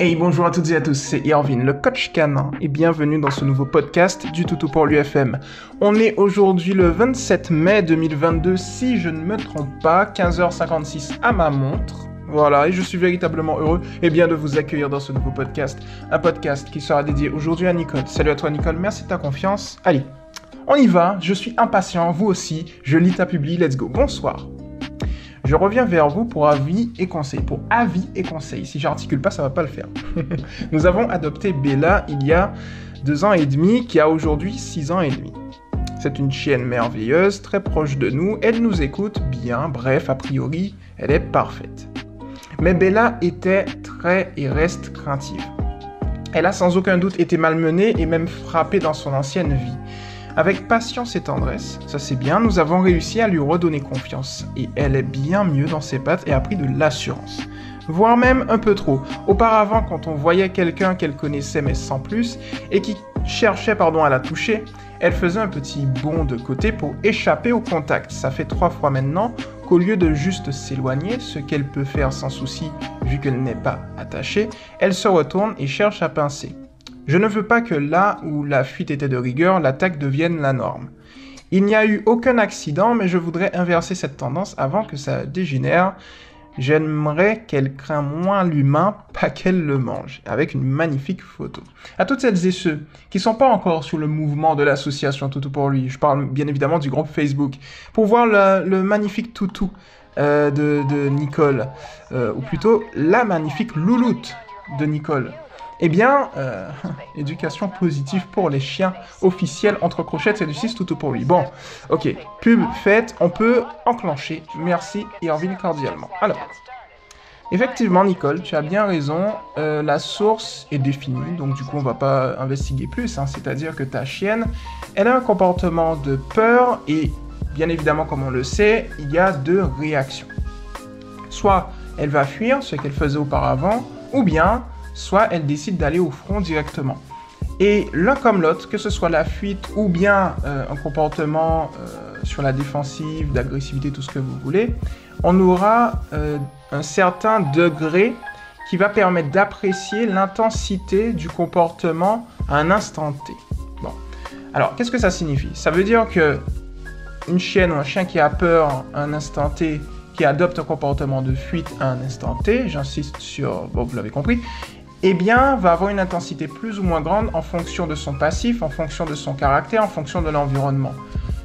Hey, bonjour à toutes et à tous, c'est Irvin, le coach canin, et bienvenue dans ce nouveau podcast du Toutou pour l'UFM. On est aujourd'hui le 27 mai 2022, si je ne me trompe pas, 15h56 à ma montre. Voilà, et je suis véritablement heureux et bien de vous accueillir dans ce nouveau podcast. Un podcast qui sera dédié aujourd'hui à Nicole. Salut à toi Nicole, merci de ta confiance. Allez, on y va, je suis impatient, vous aussi, je lis ta publi, let's go. Bonsoir. Je reviens vers vous pour avis et conseils. Pour avis et conseils. Si j'articule pas, ça va pas le faire. Nous avons adopté Bella il y a deux ans et demi, qui a aujourd'hui six ans et demi. C'est une chienne merveilleuse, très proche de nous, elle nous écoute bien, bref, a priori, elle est parfaite. Mais Bella était très et reste craintive. Elle a sans aucun doute été malmenée et même frappée dans son ancienne vie. Avec patience et tendresse, ça c'est bien, nous avons réussi à lui redonner confiance. Et elle est bien mieux dans ses pattes et a pris de l'assurance. Voire même un peu trop. Auparavant, quand on voyait quelqu'un qu'elle connaissait mais sans plus, et qui cherchait pardon, à la toucher, elle faisait un petit bond de côté pour échapper au contact. Ça fait trois fois maintenant qu'au lieu de juste s'éloigner, ce qu'elle peut faire sans souci vu qu'elle n'est pas attachée, elle se retourne et cherche à pincer. Je ne veux pas que là où la fuite était de rigueur, l'attaque devienne la norme. Il n'y a eu aucun accident, mais je voudrais inverser cette tendance avant que ça dégénère. J'aimerais qu'elle craint moins l'humain, pas qu'elle le mange, avec une magnifique photo. À toutes celles et ceux qui sont pas encore sur le mouvement de l'association Toutou pour lui, je parle bien évidemment du groupe Facebook, pour voir le, magnifique toutou euh, de, Nicole, euh, ou plutôt la magnifique louloute de Nicole. Eh bien, euh, éducation positive pour les chiens officiels entre crochettes, c'est du 6 tout pour lui. Bon, ok, pub faite, on peut enclencher. Merci Irvine cordialement. Alors, effectivement, Nicole, tu as bien raison, euh, la source est définie, donc du coup, on va pas investiguer plus. Hein. C'est-à-dire que ta chienne, elle a un comportement de peur et, bien évidemment, comme on le sait, il y a deux réactions. Soit elle va fuir, ce qu'elle faisait auparavant, ou bien soit elle décide d'aller au front directement. Et l'un comme l'autre, que ce soit la fuite ou bien euh, un comportement euh, sur la défensive, d'agressivité, tout ce que vous voulez, on aura euh, un certain degré qui va permettre d'apprécier l'intensité du comportement à un instant T. Bon. Alors, qu'est-ce que ça signifie? Ça veut dire que une chienne ou un chien qui a peur à un instant T, qui adopte un comportement de fuite à un instant T, j'insiste sur, bon, vous l'avez compris, eh bien, va avoir une intensité plus ou moins grande en fonction de son passif, en fonction de son caractère, en fonction de l'environnement.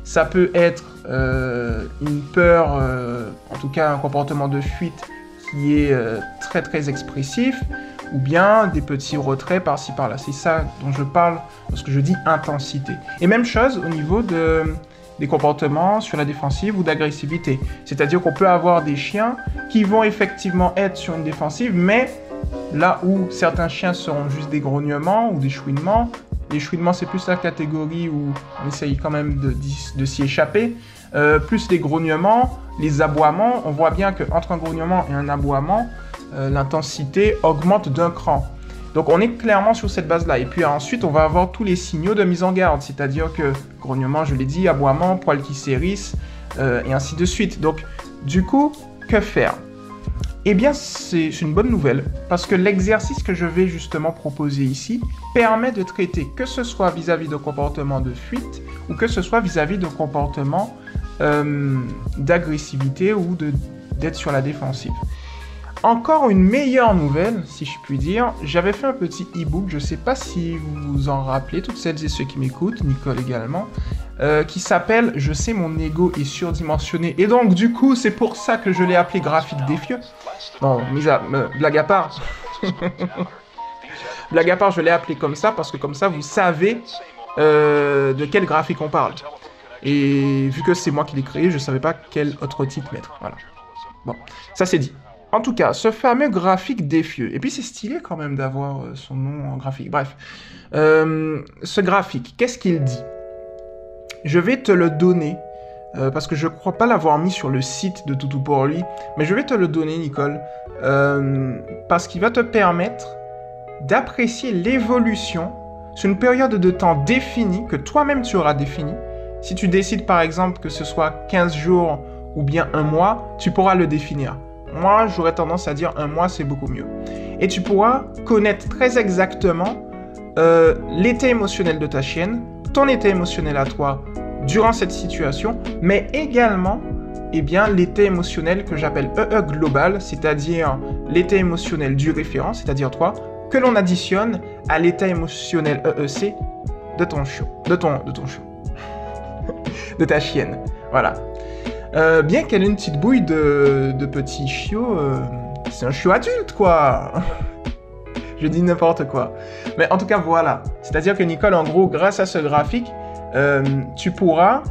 Ça peut être euh, une peur, euh, en tout cas un comportement de fuite qui est euh, très très expressif, ou bien des petits retraits par-ci par-là. C'est ça dont je parle lorsque je dis intensité. Et même chose au niveau de, des comportements sur la défensive ou d'agressivité. C'est-à-dire qu'on peut avoir des chiens qui vont effectivement être sur une défensive, mais Là où certains chiens seront juste des grognements ou des chouinements, les chouinements c'est plus la catégorie où on essaye quand même de, s'y échapper. Euh, plus les grognements, les aboiements, on voit bien qu'entre un grognement et un aboiement, euh, l'intensité augmente d'un cran. Donc on est clairement sur cette base-là. Et puis ensuite, on va avoir tous les signaux de mise en garde, c'est-à-dire que grognement, je l'ai dit, aboiement, poils qui s'hérissent, euh, et ainsi de suite. Donc du coup, que faire? Eh bien, c'est une bonne nouvelle, parce que l'exercice que je vais justement proposer ici permet de traiter que ce soit vis-à-vis de comportements de fuite ou que ce soit vis-à-vis de comportements euh, d'agressivité ou d'être sur la défensive. Encore une meilleure nouvelle, si je puis dire, j'avais fait un petit e-book, je ne sais pas si vous vous en rappelez, toutes celles et ceux qui m'écoutent, Nicole également, euh, qui s'appelle Je sais mon ego est surdimensionné. Et donc du coup, c'est pour ça que je l'ai appelé graphique défieux. Bon, mise à, euh, blague à part. blague à part, je l'ai appelé comme ça parce que comme ça, vous savez euh, de quel graphique on parle. Et vu que c'est moi qui l'ai créé, je ne savais pas quel autre titre mettre. Voilà. Bon, ça c'est dit. En tout cas, ce fameux graphique défieux. Et puis c'est stylé quand même d'avoir son nom en graphique. Bref, ce graphique, qu'est-ce qu'il dit? Je vais te le donner euh, parce que je crois pas l'avoir mis sur le site de Toutou pour lui, mais je vais te le donner, Nicole, parce qu'il va te permettre d'apprécier l'évolution sur une période de temps définie que toi-même tu auras définie. Si tu décides par exemple que ce soit 15 jours ou bien un mois, tu pourras le définir. Moi, j'aurais tendance à dire un mois, c'est beaucoup mieux. Et tu pourras connaître très exactement euh, l'état émotionnel de ta chienne, ton état émotionnel à toi durant cette situation, mais également eh bien, l'état émotionnel que j'appelle EE global, c'est-à-dire l'état émotionnel du référent, c'est-à-dire toi, que l'on additionne à l'état émotionnel EEC de ton chiot, de ton, de ton chiot, de ta chienne. Voilà. Euh, bien qu'elle ait une petite bouille de, de petit chiot, euh, c'est un chiot adulte, quoi. Je dis n'importe quoi. Mais en tout cas, voilà. C'est-à-dire que Nicole, en gros, grâce à ce graphique, euh, tu pourras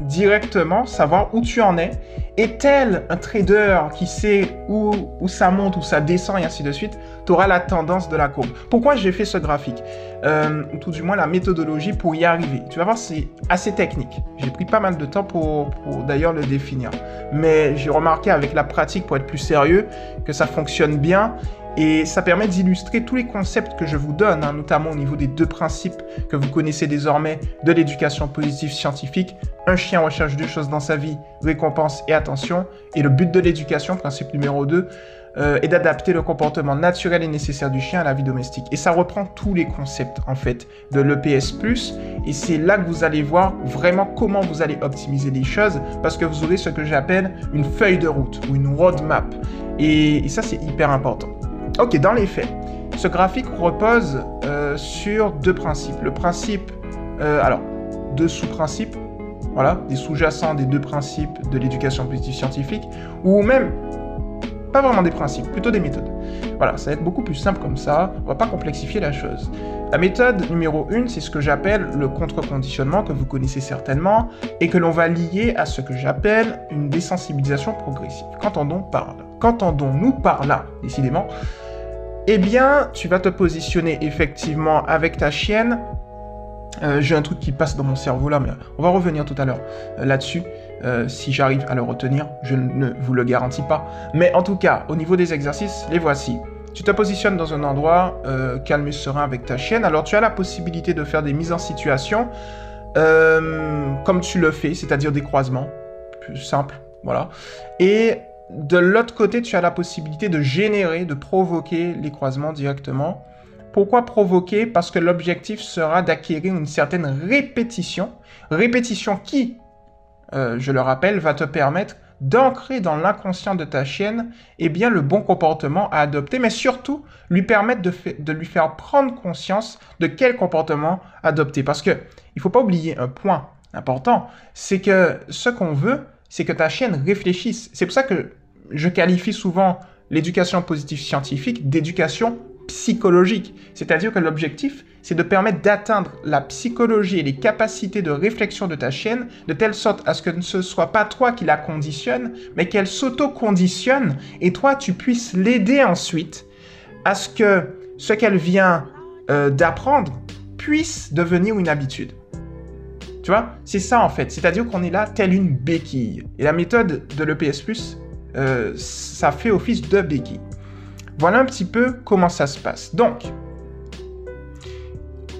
directement savoir où tu en es. Et tel un trader qui sait où, où ça monte, où ça descend et ainsi de suite, tu auras la tendance de la courbe. Pourquoi j'ai fait ce graphique euh, Ou tout du moins la méthodologie pour y arriver. Tu vas voir, c'est assez technique. J'ai pris pas mal de temps pour, pour d'ailleurs le définir. Mais j'ai remarqué avec la pratique, pour être plus sérieux, que ça fonctionne bien et ça permet d'illustrer tous les concepts que je vous donne, hein, notamment au niveau des deux principes que vous connaissez désormais de l'éducation positive scientifique. Un chien recherche deux choses dans sa vie, récompense et attention. Et le but de l'éducation, principe numéro 2, euh, est d'adapter le comportement naturel et nécessaire du chien à la vie domestique. Et ça reprend tous les concepts, en fait, de l'EPS+. Et c'est là que vous allez voir vraiment comment vous allez optimiser les choses, parce que vous aurez ce que j'appelle une feuille de route ou une roadmap. et ça, c'est hyper important. Ok, dans les faits, ce graphique repose euh, sur deux principes. Le principe, euh, alors, deux sous-principes, voilà, des sous-jacents des deux principes de l'éducation positive scientifique, ou même, pas vraiment des principes, plutôt des méthodes. Voilà, ça va être beaucoup plus simple comme ça, on va pas complexifier la chose. La méthode numéro 1, c'est ce que j'appelle le contre-conditionnement, que vous connaissez certainement, et que l'on va lier à ce que j'appelle une désensibilisation progressive. Qu'entendons par là? Qu'entendons-nous par là, décidément? Eh bien, tu vas te positionner effectivement avec ta chienne. Euh, j'ai un truc qui passe dans mon cerveau là, mais on va revenir tout à l'heure euh, là-dessus. Euh, si j'arrive à le retenir, je ne vous le garantis pas. Mais en tout cas, au niveau des exercices, les voici. Tu te positionnes dans un endroit calme et serein avec ta chienne. Alors tu as la possibilité de faire des mises en situation comme tu le fais, c'est-à-dire des croisements. Plus simple, voilà. Et de l'autre côté, tu as la possibilité de générer, de provoquer les croisements directement. Pourquoi provoquer? Parce que l'objectif sera d'acquérir une certaine répétition. Répétition qui, euh, je le rappelle, va te permettre d'ancrer dans l'inconscient de ta chienne eh bien, le bon comportement à adopter, mais surtout lui permettre de, lui faire prendre conscience de quel comportement adopter. Parce que il faut pas oublier un point important, c'est que ce qu'on veut, c'est que ta chienne réfléchisse. C'est pour ça que je qualifie souvent l'éducation positive scientifique d'éducation psychologique. C'est-à-dire que l'objectif, c'est de permettre d'atteindre la psychologie et les capacités de réflexion de ta chienne de telle sorte à ce que ce ne soit pas toi qui la conditionne, mais qu'elle s'auto-conditionne et toi, tu puisses l'aider ensuite à ce que ce qu'elle vient euh, d'apprendre puisse devenir une habitude. Tu vois, c'est ça en fait. C'est-à-dire qu'on est là tel une béquille. Et la méthode de l'EPS, euh, ça fait office de béquille. Voilà un petit peu comment ça se passe. Donc,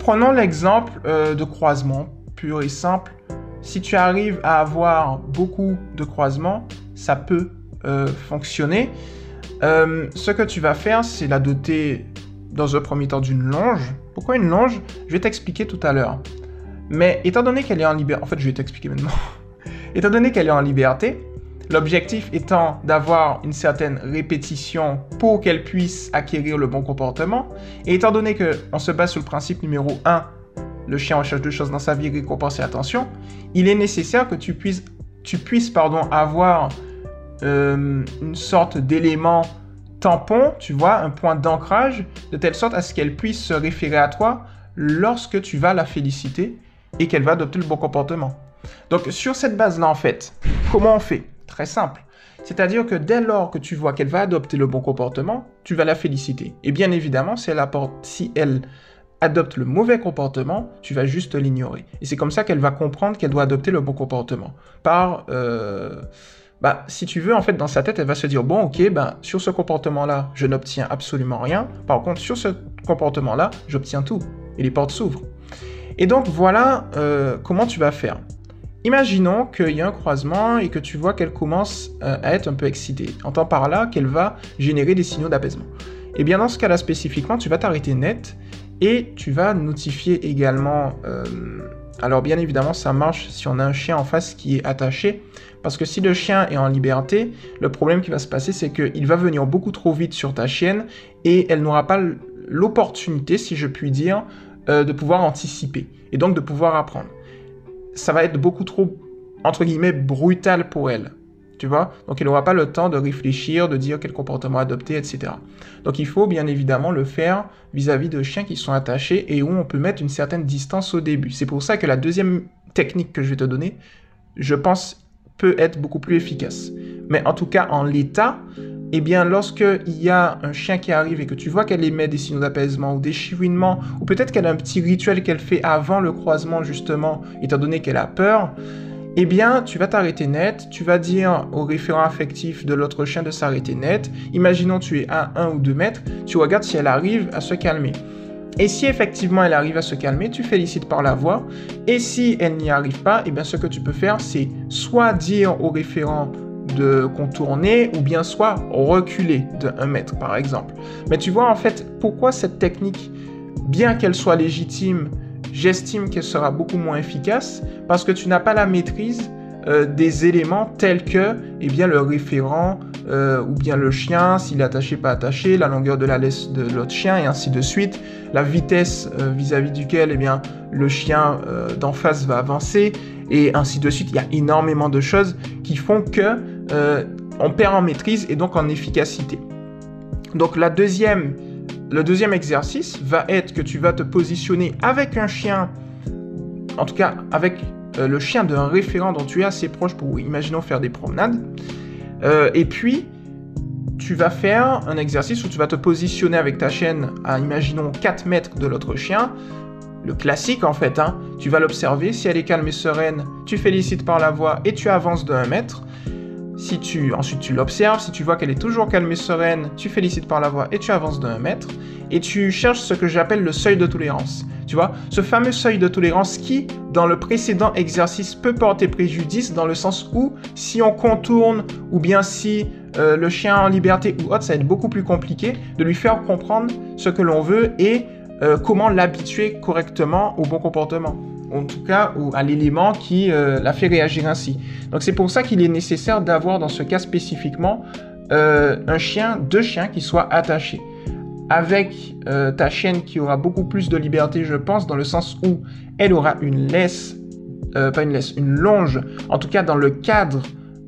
prenons l'exemple euh, de croisement pur et simple. Si tu arrives à avoir beaucoup de croisements, ça peut euh, fonctionner. ce que tu vas faire, c'est la doter dans un premier temps d'une longe. Pourquoi une longe? Je vais t'expliquer tout à l'heure. Mais étant donné qu'elle est en liberté, en fait, je vais t'expliquer maintenant. étant donné qu'elle est en liberté, l'objectif étant d'avoir une certaine répétition pour qu'elle puisse acquérir le bon comportement, et étant donné qu'on se base sur le principe numéro 1, le chien recherche deux choses dans sa vie, récompense et attention, il est nécessaire que tu puisses, tu puisses pardon, avoir euh, une sorte d'élément tampon, tu vois, un point d'ancrage, de telle sorte à ce qu'elle puisse se référer à toi lorsque tu vas la féliciter et qu'elle va adopter le bon comportement. Donc sur cette base-là, en fait, comment on fait? Très simple. C'est-à-dire que dès lors que tu vois qu'elle va adopter le bon comportement, tu vas la féliciter. Et bien évidemment, si elle, adopte le mauvais comportement, tu vas juste l'ignorer. Et c'est comme ça qu'elle va comprendre qu'elle doit adopter le bon comportement. Par... Euh, bah, si tu veux, en fait, dans sa tête, elle va se dire, bon, ok, bah, sur ce comportement-là, je n'obtiens absolument rien. Par contre, sur ce comportement-là, j'obtiens tout. Et les portes s'ouvrent. Et donc voilà euh, comment tu vas faire. Imaginons qu'il y a un croisement et que tu vois qu'elle commence euh, à être un peu excitée. Entends par là qu'elle va générer des signaux d'apaisement. Et eh bien dans ce cas-là spécifiquement, tu vas t'arrêter net et tu vas notifier également... Euh, alors bien évidemment, ça marche si on a un chien en face qui est attaché. Parce que si le chien est en liberté, le problème qui va se passer, c'est qu'il va venir beaucoup trop vite sur ta chienne et elle n'aura pas l'opportunité, si je puis dire, euh, de pouvoir anticiper et donc de pouvoir apprendre. Ça va être beaucoup trop, entre guillemets, brutal pour elle. Tu vois Donc, elle n'aura pas le temps de réfléchir, de dire quel comportement adopter, etc. Donc, il faut bien évidemment le faire vis-à-vis de chiens qui sont attachés et où on peut mettre une certaine distance au début. C'est pour ça que la deuxième technique que je vais te donner, je pense, peut être beaucoup plus efficace. Mais en tout cas, en l'état, eh bien, lorsqu'il y a un chien qui arrive et que tu vois qu'elle émet des signaux d'apaisement ou des chouinements, ou peut-être qu'elle a un petit rituel qu'elle fait avant le croisement, justement, étant donné qu'elle a peur, eh bien, tu vas t'arrêter net, tu vas dire au référent affectif de l'autre chien de s'arrêter net. Imaginons tu es à 1 ou 2 mètres, tu regardes si elle arrive à se calmer. Et si effectivement elle arrive à se calmer, tu félicites par la voix. Et si elle n'y arrive pas, eh bien ce que tu peux faire, c'est soit dire au référent de contourner ou bien soit reculer de 1 mètre par exemple. Mais tu vois en fait pourquoi cette technique, bien qu'elle soit légitime, j'estime qu'elle sera beaucoup moins efficace? Parce que tu n'as pas la maîtrise euh, des éléments tels que eh bien, le référent euh, ou bien le chien, s'il est attaché, pas attaché, la longueur de la laisse de l'autre chien et ainsi de suite, la vitesse euh, vis-à-vis duquel eh bien, le chien d'en face va avancer et ainsi de suite. Il y a énormément de choses qui font que on perd en maîtrise et donc en efficacité. Donc la deuxième le deuxième exercice va être que tu vas te positionner avec un chien, en tout cas avec euh, le chien d'un référent dont tu es assez proche pour, imaginons, faire des promenades. Euh, et puis, tu vas faire un exercice où tu vas te positionner avec ta chienne à, imaginons, 4 mètres de l'autre chien. Le classique en fait, hein. tu vas l'observer, si elle est calme et sereine, tu félicites par la voix et tu avances de 1 mètre. Si tu, ensuite tu l'observes, si tu vois qu'elle est toujours calme et sereine, tu félicites par la voix et tu avances d'un mètre. Et tu cherches ce que j'appelle le seuil de tolérance. Tu vois, ce fameux seuil de tolérance qui, dans le précédent exercice, peut porter préjudice dans le sens où, si on contourne ou bien si euh, le chien en liberté ou autre, ça va être beaucoup plus compliqué de lui faire comprendre ce que l'on veut et euh, comment l'habituer correctement au bon comportement en tout cas à l'élément qui euh, la fait réagir ainsi. Donc c'est pour ça qu'il est nécessaire d'avoir dans ce cas spécifiquement euh, un chien, deux chiens qui soient attachés. Avec euh, ta chienne qui aura beaucoup plus de liberté, je pense, dans le sens où elle aura une laisse, pas une laisse, une longe, en tout cas dans le cadre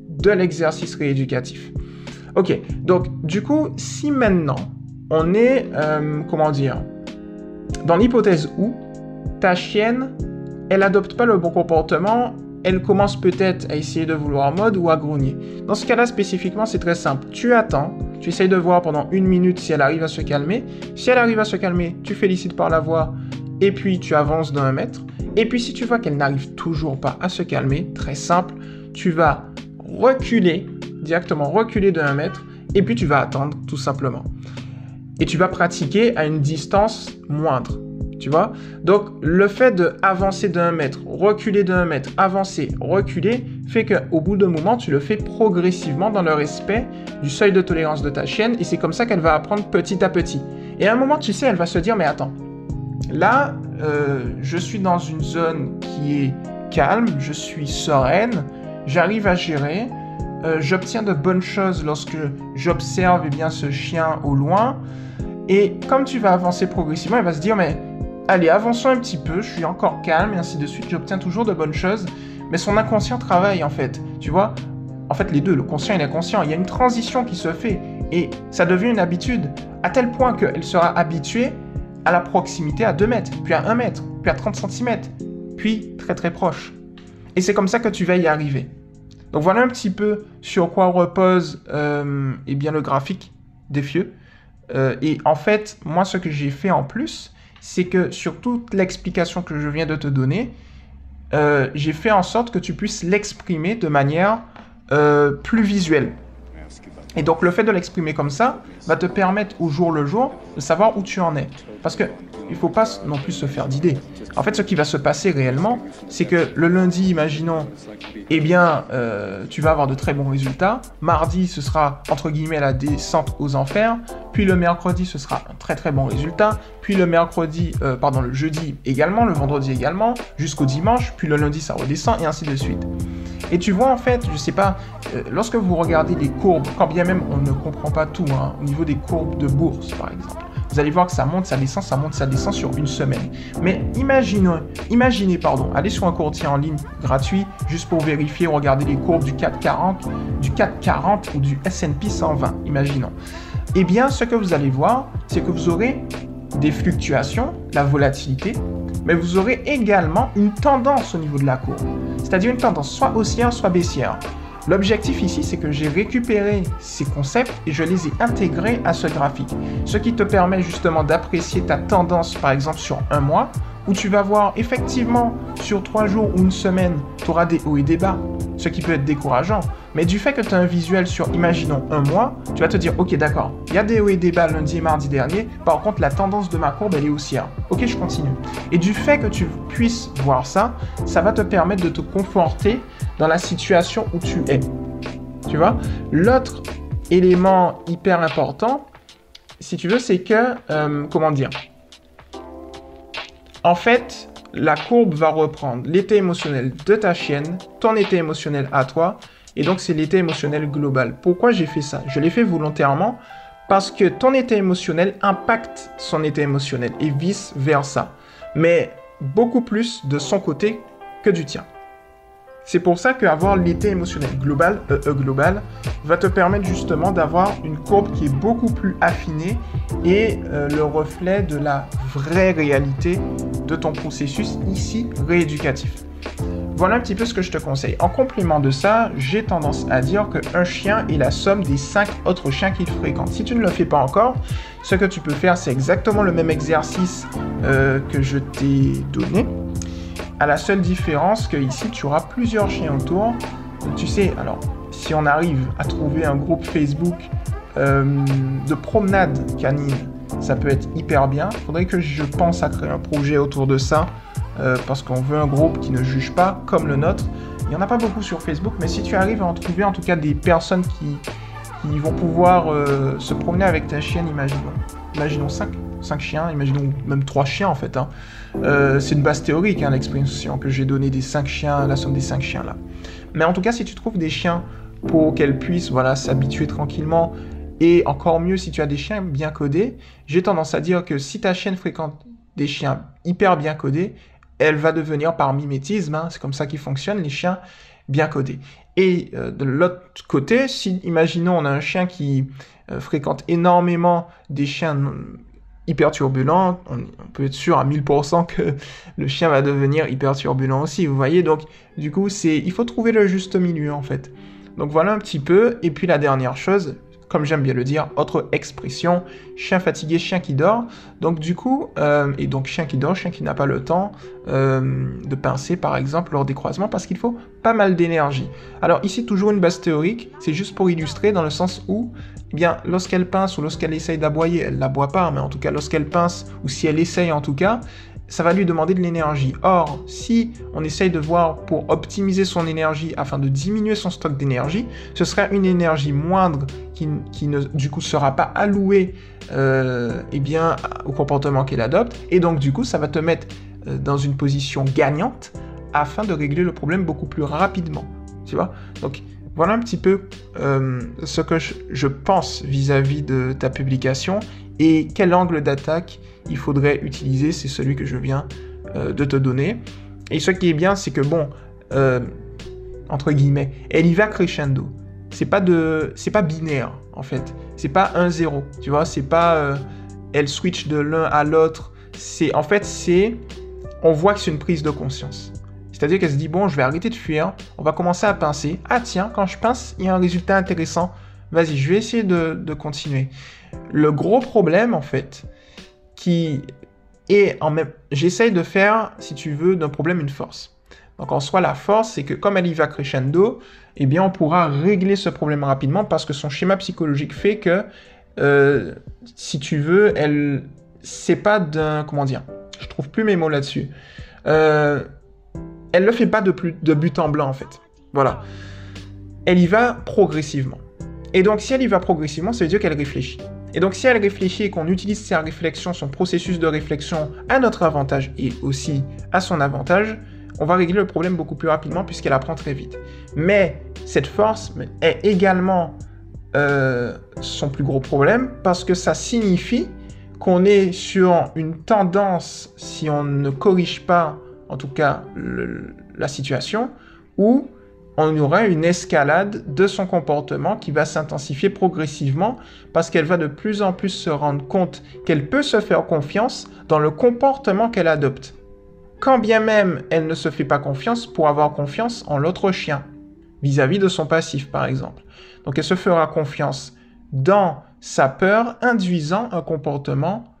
de l'exercice rééducatif. Ok, donc du coup, si maintenant on est, comment dire, dans l'hypothèse où ta chienne elle adopte pas le bon comportement, elle commence peut-être à essayer de vouloir mode ou à grogner. Dans ce cas-là spécifiquement, c'est très simple. Tu attends, tu essayes de voir pendant une minute si elle arrive à se calmer. Si elle arrive à se calmer, tu félicites par la voix et puis tu avances d'un mètre. Et puis si tu vois qu'elle n'arrive toujours pas à se calmer, très simple, tu vas reculer, directement reculer d'un mètre et puis tu vas attendre tout simplement. Et tu vas pratiquer à une distance moindre. Tu vois? Donc, le fait d'avancer d'un mètre, reculer d'un mètre, avancer, reculer, fait qu'au bout d'un moment, tu le fais progressivement dans le respect du seuil de tolérance de ta chienne. Et c'est comme ça qu'elle va apprendre petit à petit. Et à un moment, tu sais, elle va se dire, mais attends, là, euh, je suis dans une zone qui est calme, je suis sereine, j'arrive à gérer. Euh, j'obtiens de bonnes choses lorsque j'observe eh bien ce chien au loin. Et comme tu vas avancer progressivement, elle va se dire mais allez, avançons un petit peu, je suis encore calme et ainsi de suite, j'obtiens toujours de bonnes choses, mais son inconscient travaille en fait, tu vois En fait, les deux, le conscient et l'inconscient, il y a une transition qui se fait et ça devient une habitude, à tel point qu'elle sera habituée à la proximité à 2 mètres, puis à 1 mètre, puis à 30 cm, puis très très proche. Et c'est comme ça que tu vas y arriver. Donc voilà un petit peu sur quoi repose euh, eh bien, le graphique des fieux. Euh, et en fait, moi, ce que j'ai fait en plus, c'est que sur toute l'explication que je viens de te donner, euh, j'ai fait en sorte que tu puisses l'exprimer de manière euh, plus visuelle. Et donc le fait de l'exprimer comme ça va te permettre au jour le jour de savoir où tu en es. Parce que il faut pas non plus se faire d'idées. En fait, ce qui va se passer réellement, c'est que le lundi, imaginons, eh bien, euh, tu vas avoir de très bons résultats. Mardi, ce sera entre guillemets la descente aux enfers. Puis le mercredi, ce sera un très très bon résultat. Puis le mercredi, euh, pardon, le jeudi également, le vendredi également, jusqu'au dimanche. Puis le lundi, ça redescend et ainsi de suite. Et tu vois, en fait, je sais pas, euh, lorsque vous regardez les courbes, quand bien même on ne comprend pas tout, hein, au niveau des courbes de bourse, par exemple, vous allez voir que ça monte, ça descend, ça monte, ça descend sur une semaine. Mais imaginez, imaginez, pardon, allez sur un courtier en ligne gratuit juste pour vérifier, regarder les courbes du 440, du 440 ou du S&P 120, imaginons. Eh bien, ce que vous allez voir, c'est que vous aurez des fluctuations, la volatilité, mais vous aurez également une tendance au niveau de la courbe. C'est-à-dire une tendance soit haussière, soit baissière. L'objectif ici, c'est que j'ai récupéré ces concepts et je les ai intégrés à ce graphique. Ce qui te permet justement d'apprécier ta tendance, par exemple, sur un mois, où tu vas voir effectivement sur trois jours ou une semaine, tu auras des hauts et des bas, ce qui peut être décourageant. Mais du fait que tu as un visuel sur, imaginons, un mois, tu vas te dire, ok, d'accord, il y a des hauts et des bas lundi et mardi dernier, par contre, la tendance de ma courbe, elle est haussière. Ok, je continue. Et du fait que tu puisses voir ça, ça va te permettre de te conforter dans la situation où tu es. Tu vois? L'autre élément hyper important, si tu veux, c'est que, euh, comment dire? En fait, la courbe va reprendre l'état émotionnel de ta chienne, ton état émotionnel à toi, et donc c'est l'état émotionnel global. Pourquoi j'ai fait ça? Je l'ai fait volontairement parce que ton état émotionnel impacte son état émotionnel et vice versa. Mais beaucoup plus de son côté que du tien. C'est pour ça qu'avoir l'état émotionnel global, euh, euh, global, va te permettre justement d'avoir une courbe qui est beaucoup plus affinée et euh, le reflet de la vraie réalité de ton processus ici rééducatif. Voilà un petit peu ce que je te conseille. En complément de ça, j'ai tendance à dire qu'un chien est la somme des cinq autres chiens qu'il fréquente. Si tu ne le fais pas encore, ce que tu peux faire, c'est exactement le même exercice que je t'ai donné à la seule différence que ici tu auras plusieurs chiens autour. Tu sais, alors si on arrive à trouver un groupe Facebook euh, de promenade canine, ça peut être hyper bien. Il faudrait que je pense à créer un projet autour de ça euh, parce qu'on veut un groupe qui ne juge pas comme le nôtre. Il n'y en a pas beaucoup sur Facebook, mais si tu arrives à en trouver en tout cas des personnes qui, vont pouvoir euh, se promener avec ta chienne, imaginons, imaginons 5 5 chiens, imaginons même 3 chiens en fait. Hein. Euh, c'est une base théorique, hein, l'expression que j'ai donnée des 5 chiens, la somme des 5 chiens là. Mais en tout cas, si tu trouves des chiens pour qu'elles puissent voilà, s'habituer tranquillement, et encore mieux si tu as des chiens bien codés, j'ai tendance à dire que si ta chienne fréquente des chiens hyper bien codés, elle va devenir par mimétisme, hein, c'est comme ça qu'ils fonctionnent, les chiens bien codés. Et euh, de l'autre côté, si imaginons on a un chien qui euh, fréquente énormément des chiens hyper turbulent, on, peut être sûr à 1000% que le chien va devenir hyper turbulent aussi, vous voyez. Donc, du coup, c'est, il faut trouver le juste milieu en fait. Donc voilà un petit peu. Et puis la dernière chose, comme j'aime bien le dire, autre expression, chien fatigué, chien qui dort. Donc du coup, euh, et donc chien qui dort, chien qui n'a pas le temps euh, de pincer par exemple lors des croisements parce qu'il faut pas mal d'énergie. Alors ici toujours une base théorique, c'est juste pour illustrer dans le sens où eh bien, lorsqu'elle pince ou lorsqu'elle essaye d'aboyer, elle n'aboie pas, mais en tout cas, lorsqu'elle pince, ou si elle essaye en tout cas, ça va lui demander de l'énergie. Or, si on essaye de voir pour optimiser son énergie afin de diminuer son stock d'énergie, ce serait une énergie moindre qui, ne, du coup, sera pas allouée euh, eh bien, au comportement qu'elle adopte. Et donc, du coup, ça va te mettre euh, dans une position gagnante afin de régler le problème beaucoup plus rapidement. Tu vois? Donc, voilà un petit peu euh, ce que je, pense vis-à-vis de ta publication et quel angle d'attaque il faudrait utiliser, c'est celui que je viens euh, de te donner. Et ce qui est bien, c'est que bon, euh, entre guillemets, elle y va crescendo. C'est pas de, c'est pas binaire en fait. C'est pas 1-0, tu vois. C'est pas elle switch de l'un à l'autre. C'est en fait c'est, on voit que c'est une prise de conscience. C'est-à-dire qu'elle se dit, bon, je vais arrêter de fuir, on va commencer à pincer. Ah tiens, quand je pince, il y a un résultat intéressant. Vas-y, je vais essayer de, continuer. Le gros problème, en fait, qui est en même... J'essaye de faire, si tu veux, d'un problème une force. Donc en soi, la force, c'est que comme elle y va crescendo, eh bien on pourra régler ce problème rapidement parce que son schéma psychologique fait que, euh, si tu veux, elle, c'est pas d'un, comment dire, je trouve plus mes mots là-dessus. Euh, elle le fait pas de, plus, de but en blanc en fait. Voilà. Elle y va progressivement. Et donc si elle y va progressivement, ça veut dire qu'elle réfléchit. Et donc si elle réfléchit et qu'on utilise sa réflexion, son processus de réflexion à notre avantage et aussi à son avantage, on va régler le problème beaucoup plus rapidement puisqu'elle apprend très vite. Mais cette force est également euh, son plus gros problème parce que ça signifie qu'on est sur une tendance, si on ne corrige pas, en tout cas, la situation, où on aura une escalade de son comportement qui va s'intensifier progressivement parce qu'elle va de plus en plus se rendre compte qu'elle peut se faire confiance dans le comportement qu'elle adopte. Quand bien même elle ne se fait pas confiance pour avoir confiance en l'autre chien, vis-à-vis -vis de son passif par exemple. Donc elle se fera confiance dans sa peur induisant un comportement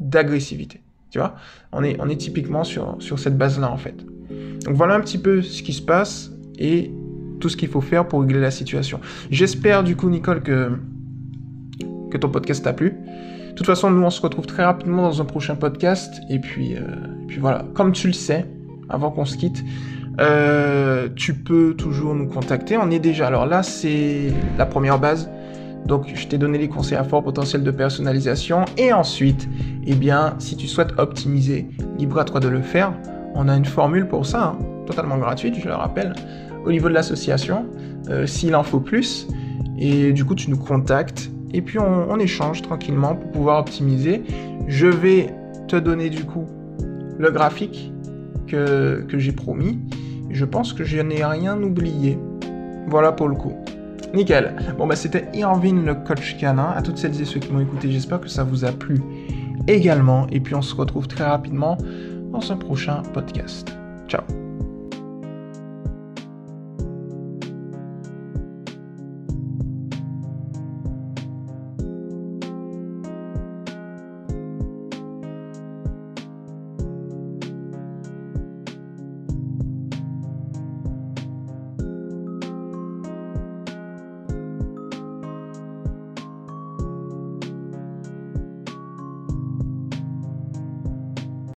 d'agressivité. Tu vois on est, typiquement sur, cette base-là, en fait. Donc voilà un petit peu ce qui se passe et tout ce qu'il faut faire pour régler la situation. J'espère du coup, Nicole, que, ton podcast t'a plu. De toute façon, nous, on se retrouve très rapidement dans un prochain podcast. Et puis, euh, voilà, comme tu le sais, avant qu'on se quitte, euh, tu peux toujours nous contacter. On est déjà. Alors là, c'est la première base. Donc, je t'ai donné les conseils à fort potentiel de personnalisation. Et ensuite, eh bien, si tu souhaites optimiser, libre à toi de le faire. On a une formule pour ça, hein, totalement gratuite, je le rappelle, au niveau de l'association, euh, s'il en faut plus. Et du coup, tu nous contactes. Et puis, on, échange tranquillement pour pouvoir optimiser. Je vais te donner du coup le graphique que, que j'ai promis. Je pense que je n'ai rien oublié. Voilà pour le coup. Nickel. Bon, bah, c'était Irvin, le coach canin. À toutes celles et ceux qui m'ont écouté, j'espère que ça vous a plu également. Et puis, on se retrouve très rapidement dans un prochain podcast. Ciao.